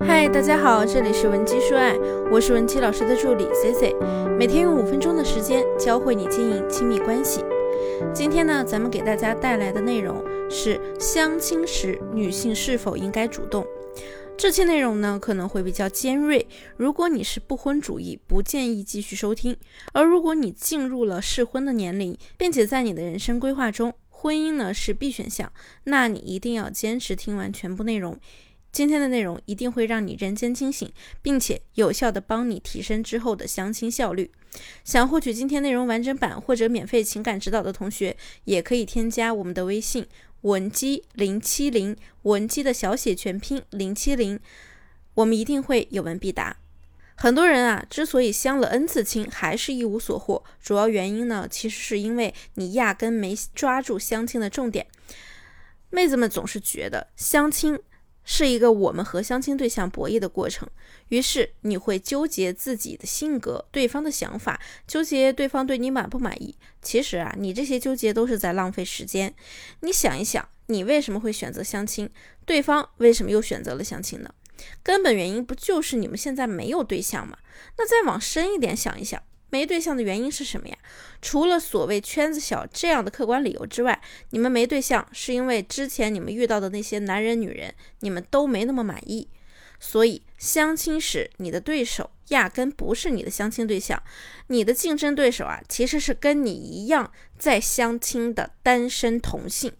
嗨，大家好，这里是文姬说爱，我是文姬老师的助理 C C，每天用五分钟的时间教会你经营亲密关系。今天呢，咱们给大家带来的内容是相亲时女性是否应该主动。这期内容呢可能会比较尖锐，如果你是不婚主义，不建议继续收听；而如果你进入了适婚的年龄，并且在你的人生规划中，婚姻呢是必选项，那你一定要坚持听完全部内容。今天的内容一定会让你人间清醒，并且有效的帮你提升之后的相亲效率。想获取今天内容完整版或者免费情感指导的同学，也可以添加我们的微信文姬零七零，文姬的小写全拼零七零，我们一定会有问必答。很多人啊，之所以相了 n 次亲还是一无所获，主要原因呢，其实是因为你压根没抓住相亲的重点。妹子们总是觉得相亲。是一个我们和相亲对象博弈的过程，于是你会纠结自己的性格、对方的想法，纠结对方对你满不满意。其实啊，你这些纠结都是在浪费时间。你想一想，你为什么会选择相亲？对方为什么又选择了相亲呢？根本原因不就是你们现在没有对象吗？那再往深一点想一想。没对象的原因是什么呀？除了所谓圈子小这样的客观理由之外，你们没对象是因为之前你们遇到的那些男人女人，你们都没那么满意。所以相亲时，你的对手压根不是你的相亲对象，你的竞争对手啊，其实是跟你一样在相亲的单身同性。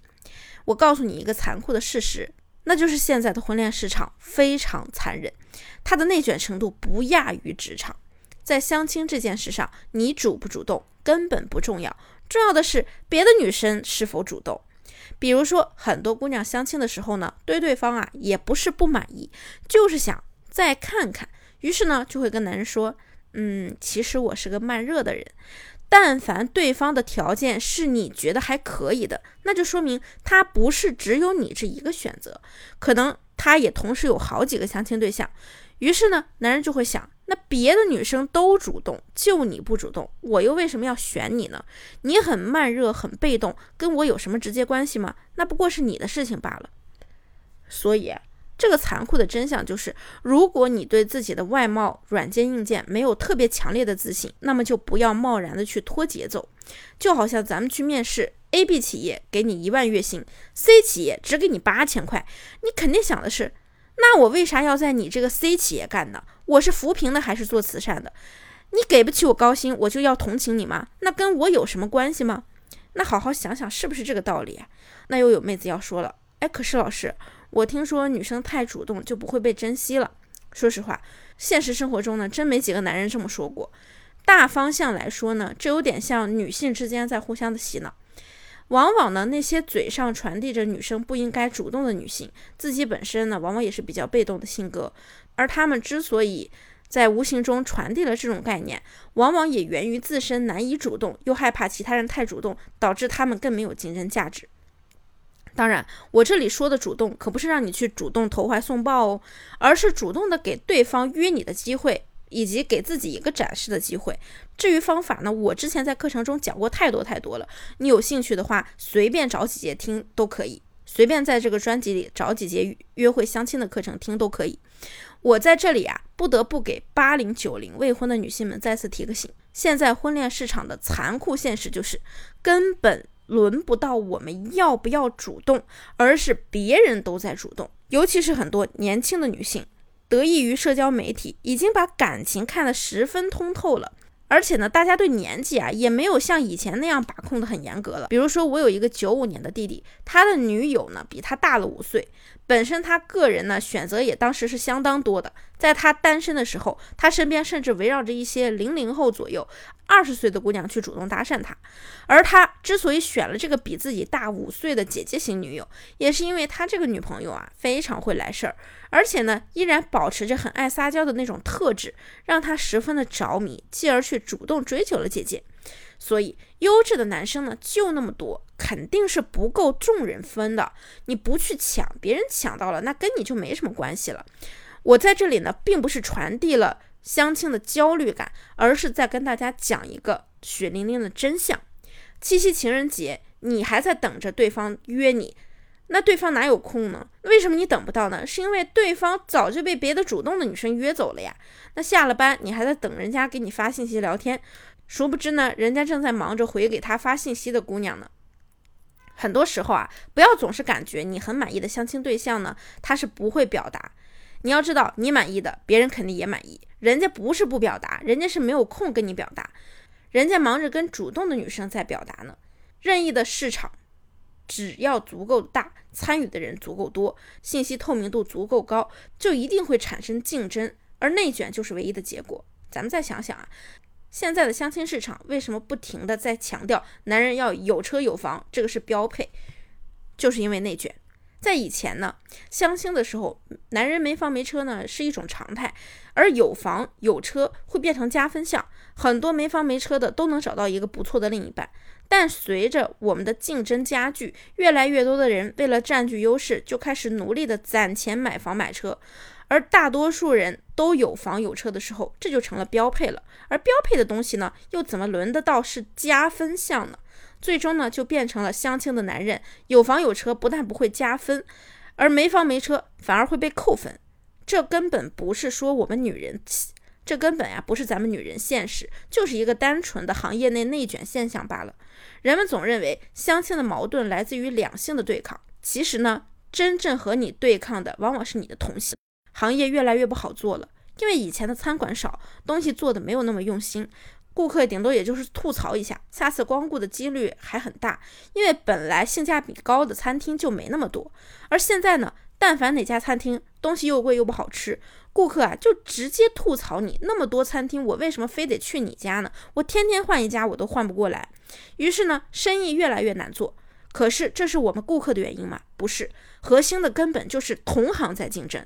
我告诉你一个残酷的事实，那就是现在的婚恋市场非常残忍，它的内卷程度不亚于职场。在相亲这件事上，你主不主动根本不重要，重要的是别的女生是否主动。比如说，很多姑娘相亲的时候呢，对对方啊也不是不满意，就是想再看看，于是呢就会跟男人说：“嗯，其实我是个慢热的人。”但凡对方的条件是你觉得还可以的，那就说明他不是只有你这一个选择，可能他也同时有好几个相亲对象。于是呢，男人就会想。那别的女生都主动，就你不主动，我又为什么要选你呢？你很慢热，很被动，跟我有什么直接关系吗？那不过是你的事情罢了。所以，这个残酷的真相就是，如果你对自己的外貌、软件、硬件没有特别强烈的自信，那么就不要贸然的去拖节奏。就好像咱们去面试，A、B 企业给你一万月薪，C 企业只给你八千块，你肯定想的是。那我为啥要在你这个 C 企业干呢？我是扶贫的还是做慈善的？你给不起我高薪，我就要同情你吗？那跟我有什么关系吗？那好好想想，是不是这个道理？那又有妹子要说了，哎，可是老师，我听说女生太主动就不会被珍惜了。说实话，现实生活中呢，真没几个男人这么说过。大方向来说呢，这有点像女性之间在互相的洗脑。往往呢，那些嘴上传递着女生不应该主动的女性，自己本身呢，往往也是比较被动的性格。而她们之所以在无形中传递了这种概念，往往也源于自身难以主动，又害怕其他人太主动，导致她们更没有竞争价值。当然，我这里说的主动，可不是让你去主动投怀送抱哦，而是主动的给对方约你的机会。以及给自己一个展示的机会。至于方法呢，我之前在课程中讲过太多太多了。你有兴趣的话，随便找几节听都可以，随便在这个专辑里找几节约会相亲的课程听都可以。我在这里啊，不得不给八零九零未婚的女性们再次提个醒：现在婚恋市场的残酷现实就是，根本轮不到我们要不要主动，而是别人都在主动。尤其是很多年轻的女性。得益于社交媒体，已经把感情看得十分通透了。而且呢，大家对年纪啊也没有像以前那样把控的很严格了。比如说，我有一个九五年的弟弟，他的女友呢比他大了五岁。本身他个人呢选择也当时是相当多的。在他单身的时候，他身边甚至围绕着一些零零后左右、二十岁的姑娘去主动搭讪他。而他之所以选了这个比自己大五岁的姐姐型女友，也是因为他这个女朋友啊非常会来事儿，而且呢依然保持着很爱撒娇的那种特质，让他十分的着迷，继而去主动追求了姐姐。所以，优质的男生呢就那么多，肯定是不够众人分的。你不去抢，别人抢到了，那跟你就没什么关系了。我在这里呢，并不是传递了相亲的焦虑感，而是在跟大家讲一个血淋淋的真相。七夕情人节，你还在等着对方约你，那对方哪有空呢？为什么你等不到呢？是因为对方早就被别的主动的女生约走了呀。那下了班你还在等人家给你发信息聊天，殊不知呢，人家正在忙着回给他发信息的姑娘呢。很多时候啊，不要总是感觉你很满意的相亲对象呢，他是不会表达。你要知道，你满意的，别人肯定也满意。人家不是不表达，人家是没有空跟你表达，人家忙着跟主动的女生在表达呢。任意的市场。只要足够大，参与的人足够多，信息透明度足够高，就一定会产生竞争，而内卷就是唯一的结果。咱们再想想啊，现在的相亲市场为什么不停的在强调男人要有车有房，这个是标配，就是因为内卷。在以前呢，相亲的时候，男人没房没车呢是一种常态，而有房有车会变成加分项，很多没房没车的都能找到一个不错的另一半。但随着我们的竞争加剧，越来越多的人为了占据优势，就开始努力的攒钱买房买车，而大多数人都有房有车的时候，这就成了标配了。而标配的东西呢，又怎么轮得到是加分项呢？最终呢，就变成了相亲的男人有房有车不但不会加分，而没房没车反而会被扣分。这根本不是说我们女人。这根本呀不是咱们女人现实，就是一个单纯的行业内内卷现象罢了。人们总认为相亲的矛盾来自于两性的对抗，其实呢，真正和你对抗的往往是你的同性。行业越来越不好做了，因为以前的餐馆少，东西做的没有那么用心，顾客顶多也就是吐槽一下，下次光顾的几率还很大，因为本来性价比高的餐厅就没那么多。而现在呢，但凡哪家餐厅东西又贵又不好吃。顾客啊，就直接吐槽你那么多餐厅，我为什么非得去你家呢？我天天换一家，我都换不过来。于是呢，生意越来越难做。可是这是我们顾客的原因吗？不是，核心的根本就是同行在竞争。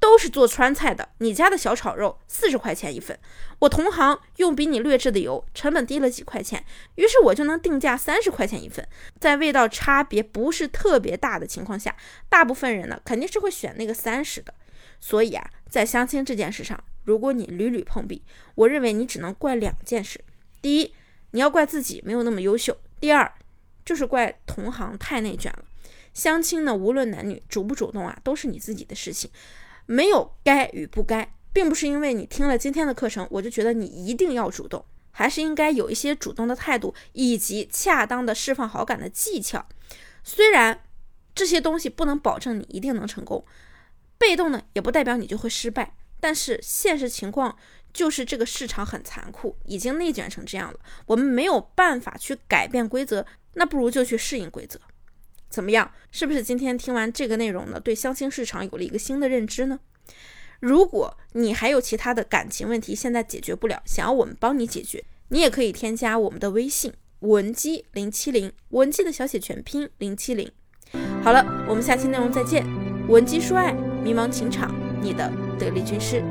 都是做川菜的，你家的小炒肉四十块钱一份，我同行用比你劣质的油，成本低了几块钱，于是我就能定价三十块钱一份。在味道差别不是特别大的情况下，大部分人呢肯定是会选那个三十的。所以啊，在相亲这件事上，如果你屡屡碰壁，我认为你只能怪两件事：第一，你要怪自己没有那么优秀；第二，就是怪同行太内卷了。相亲呢，无论男女，主不主动啊，都是你自己的事情。没有该与不该，并不是因为你听了今天的课程，我就觉得你一定要主动，还是应该有一些主动的态度，以及恰当的释放好感的技巧。虽然这些东西不能保证你一定能成功，被动呢也不代表你就会失败。但是现实情况就是这个市场很残酷，已经内卷成这样了，我们没有办法去改变规则，那不如就去适应规则。怎么样？是不是今天听完这个内容呢，对相亲市场有了一个新的认知呢？如果你还有其他的感情问题现在解决不了，想要我们帮你解决，你也可以添加我们的微信文姬零七零，文姬的小写全拼零七零。好了，我们下期内容再见。文姬说爱，迷茫情场，你的得力军师。